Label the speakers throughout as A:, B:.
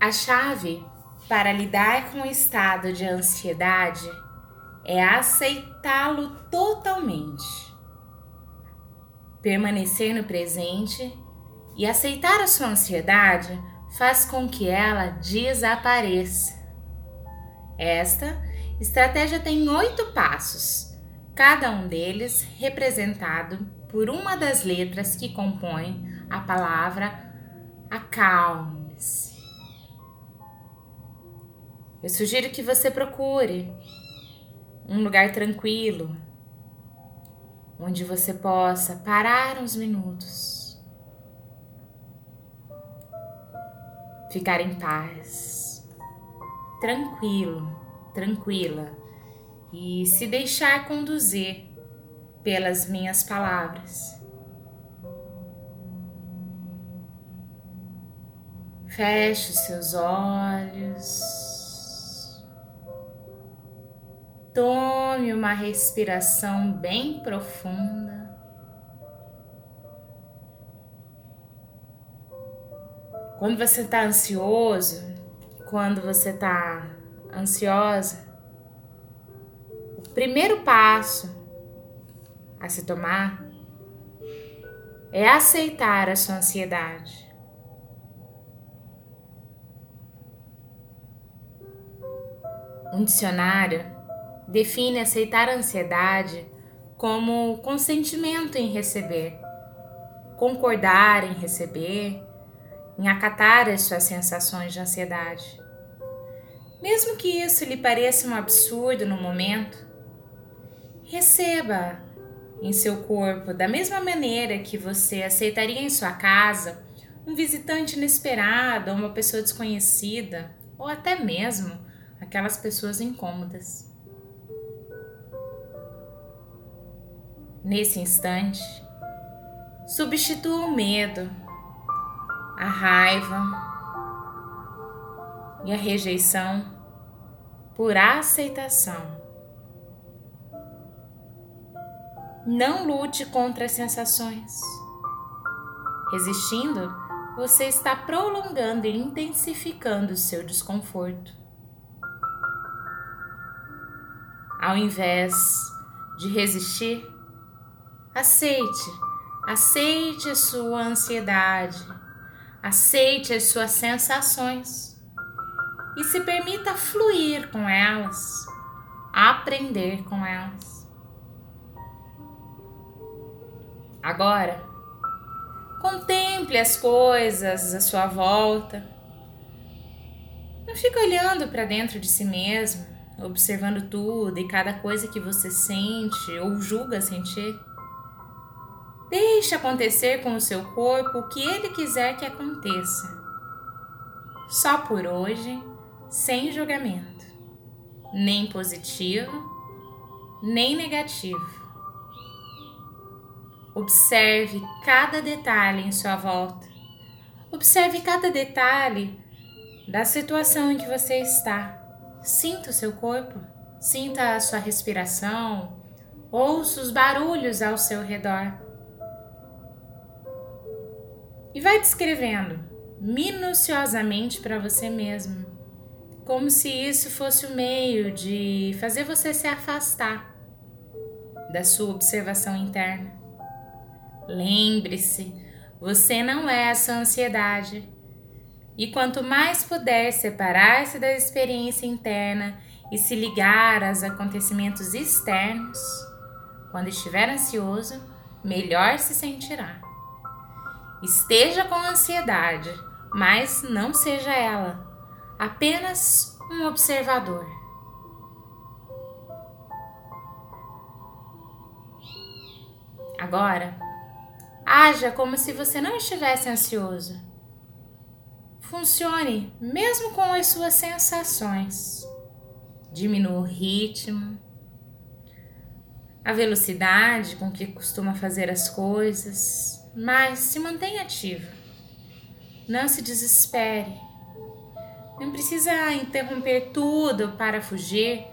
A: A chave para lidar com o estado de ansiedade é aceitá-lo totalmente. Permanecer no presente e aceitar a sua ansiedade faz com que ela desapareça. Esta estratégia tem oito passos, cada um deles representado por uma das letras que compõem a palavra acalme-se. Eu sugiro que você procure um lugar tranquilo, onde você possa parar uns minutos, ficar em paz, tranquilo, tranquila e se deixar conduzir pelas minhas palavras. Feche os seus olhos. Tome uma respiração bem profunda. Quando você está ansioso, quando você está ansiosa, o primeiro passo a se tomar é aceitar a sua ansiedade. Um dicionário define aceitar a ansiedade como consentimento em receber, concordar em receber, em acatar as suas sensações de ansiedade. Mesmo que isso lhe pareça um absurdo no momento, receba em seu corpo da mesma maneira que você aceitaria em sua casa um visitante inesperado uma pessoa desconhecida, ou até mesmo aquelas pessoas incômodas. Nesse instante, substitua o medo, a raiva e a rejeição por aceitação. Não lute contra as sensações. Resistindo, você está prolongando e intensificando o seu desconforto. Ao invés de resistir, Aceite, aceite a sua ansiedade, aceite as suas sensações e se permita fluir com elas, aprender com elas. Agora, contemple as coisas à sua volta. Não fique olhando para dentro de si mesmo, observando tudo e cada coisa que você sente ou julga sentir. Deixe acontecer com o seu corpo o que ele quiser que aconteça. Só por hoje, sem julgamento, nem positivo, nem negativo. Observe cada detalhe em sua volta. Observe cada detalhe da situação em que você está. Sinta o seu corpo, sinta a sua respiração, ouça os barulhos ao seu redor. E vai descrevendo minuciosamente para você mesmo, como se isso fosse o meio de fazer você se afastar da sua observação interna. Lembre-se, você não é essa ansiedade. E quanto mais puder separar-se da experiência interna e se ligar aos acontecimentos externos, quando estiver ansioso, melhor se sentirá. Esteja com ansiedade, mas não seja ela, apenas um observador. Agora, haja como se você não estivesse ansioso. Funcione mesmo com as suas sensações. Diminua o ritmo, a velocidade com que costuma fazer as coisas mas se mantenha ativa. Não se desespere. Não precisa interromper tudo para fugir,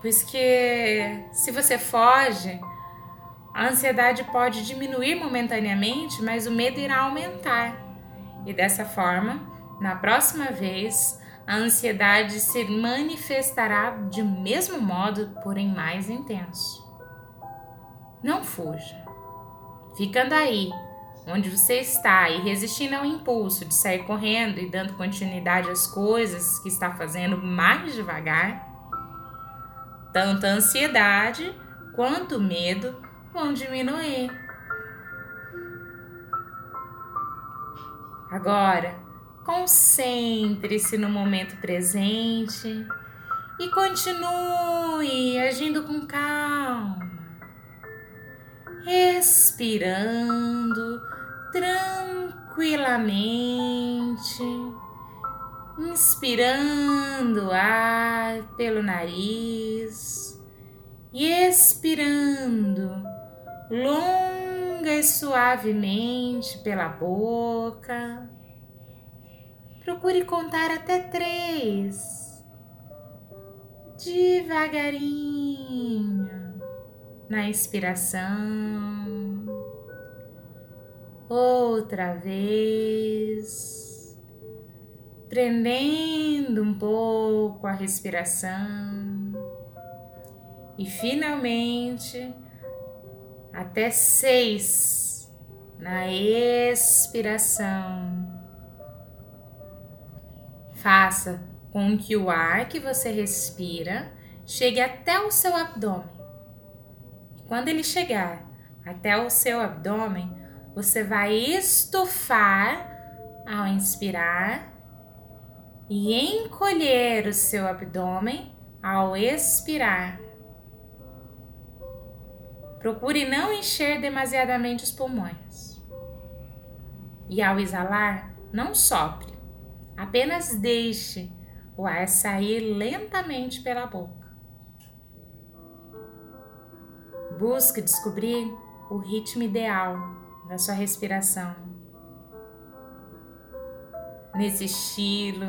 A: pois que se você foge, a ansiedade pode diminuir momentaneamente, mas o medo irá aumentar. E dessa forma, na próxima vez, a ansiedade se manifestará de mesmo modo, porém mais intenso. Não fuja. Ficando aí, onde você está e resistindo ao impulso de sair correndo e dando continuidade às coisas que está fazendo mais devagar, tanto a ansiedade quanto o medo vão diminuir. Agora, concentre-se no momento presente e continue agindo com calma, respirando tranquilamente, inspirando ar pelo nariz e expirando longa e suavemente pela boca. Procure contar até três, devagarinho, na inspiração, outra vez, prendendo um pouco a respiração e finalmente até seis na expiração. Faça com que o ar que você respira chegue até o seu abdômen. Quando ele chegar até o seu abdômen, você vai estufar ao inspirar e encolher o seu abdômen ao expirar. Procure não encher demasiadamente os pulmões. E ao exalar, não sopre, apenas deixe o ar sair lentamente pela boca. Busque descobrir o ritmo ideal da sua respiração. Nesse estilo,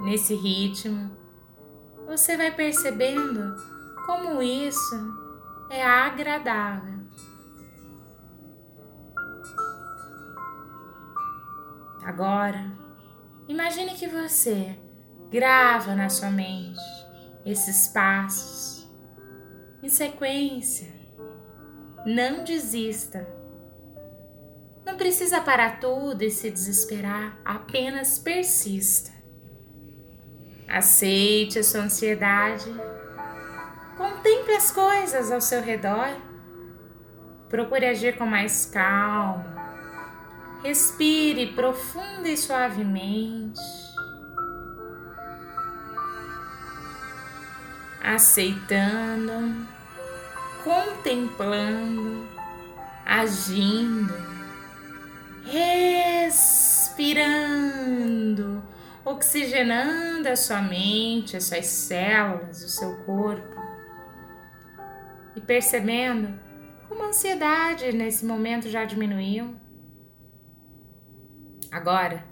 A: nesse ritmo, você vai percebendo como isso é agradável. Agora, imagine que você grava na sua mente esses passos em sequência. Não desista. Não precisa parar tudo e se desesperar, apenas persista. Aceite a sua ansiedade Contemple as coisas ao seu redor. Procure agir com mais calma. Respire profunda e suavemente. Aceitando, contemplando, agindo, respirando, oxigenando a sua mente, as suas células, o seu corpo e percebendo como a ansiedade nesse momento já diminuiu. Agora,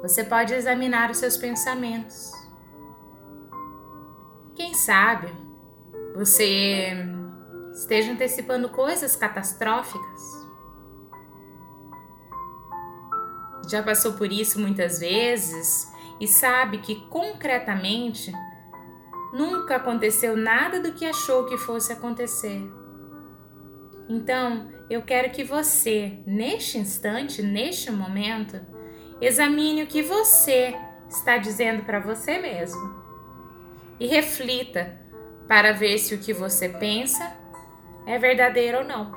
A: você pode examinar os seus pensamentos. Quem sabe você esteja antecipando coisas catastróficas. Já passou por isso muitas vezes e sabe que concretamente Nunca aconteceu nada do que achou que fosse acontecer. Então, eu quero que você, neste instante, neste momento, examine o que você está dizendo para você mesmo e reflita para ver se o que você pensa é verdadeiro ou não.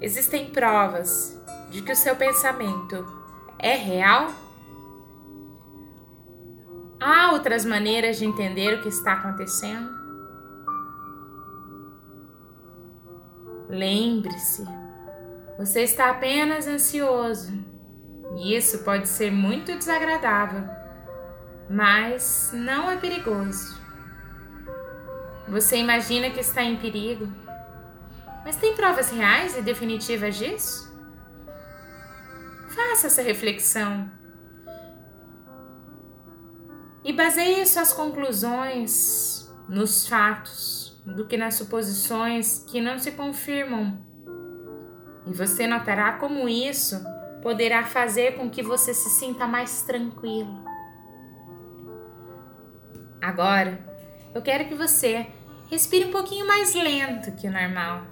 A: Existem provas de que o seu pensamento é real? Há outras maneiras de entender o que está acontecendo? Lembre-se, você está apenas ansioso e isso pode ser muito desagradável, mas não é perigoso. Você imagina que está em perigo, mas tem provas reais e definitivas disso? Faça essa reflexão e baseie suas conclusões nos fatos do que nas suposições que não se confirmam. E você notará como isso poderá fazer com que você se sinta mais tranquilo. Agora, eu quero que você respire um pouquinho mais lento que o normal.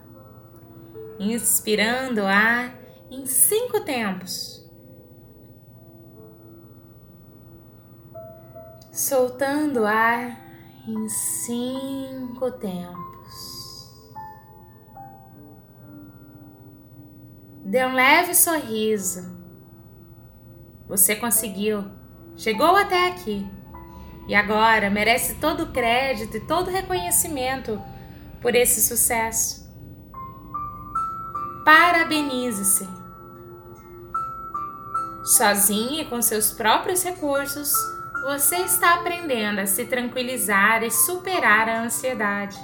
A: Inspirando o ar em cinco tempos. Soltando o ar em cinco tempos. Dê um leve sorriso. Você conseguiu. Chegou até aqui. E agora merece todo o crédito e todo o reconhecimento por esse sucesso. Parabenize-se. Sozinho e com seus próprios recursos, você está aprendendo a se tranquilizar e superar a ansiedade.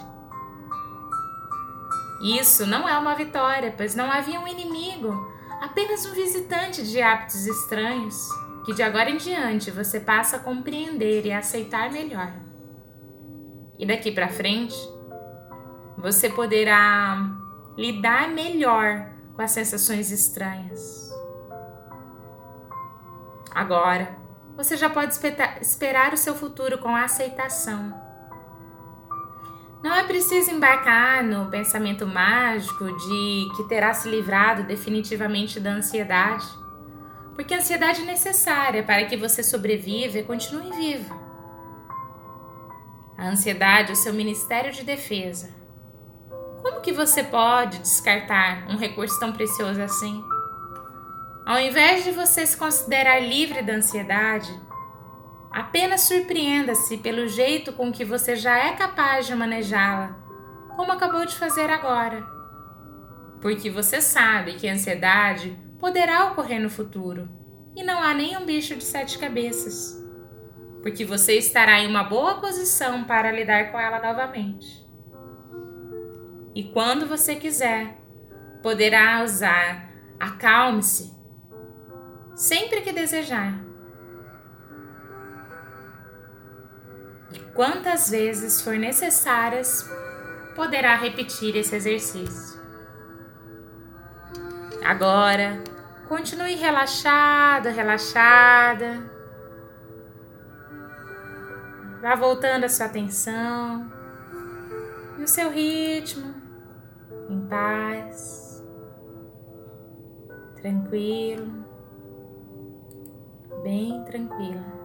A: Isso não é uma vitória, pois não havia um inimigo, apenas um visitante de hábitos estranhos que de agora em diante você passa a compreender e aceitar melhor. E daqui para frente, você poderá lidar melhor com as sensações estranhas. Agora, você já pode esperar o seu futuro com aceitação. Não é preciso embarcar no pensamento mágico de que terá se livrado definitivamente da ansiedade porque a ansiedade é necessária para que você sobreviva e continue vivo. A ansiedade é o seu ministério de defesa. Como que você pode descartar um recurso tão precioso assim? Ao invés de você se considerar livre da ansiedade, apenas surpreenda-se pelo jeito com que você já é capaz de manejá-la, como acabou de fazer agora. Porque você sabe que a ansiedade poderá ocorrer no futuro e não há nenhum bicho de sete cabeças, porque você estará em uma boa posição para lidar com ela novamente. E quando você quiser, poderá usar acalme-se sempre que desejar. E quantas vezes for necessárias, poderá repetir esse exercício. Agora, continue relaxada, relaxada. Vá voltando a sua atenção no seu ritmo, em paz, tranquilo, bem tranquila.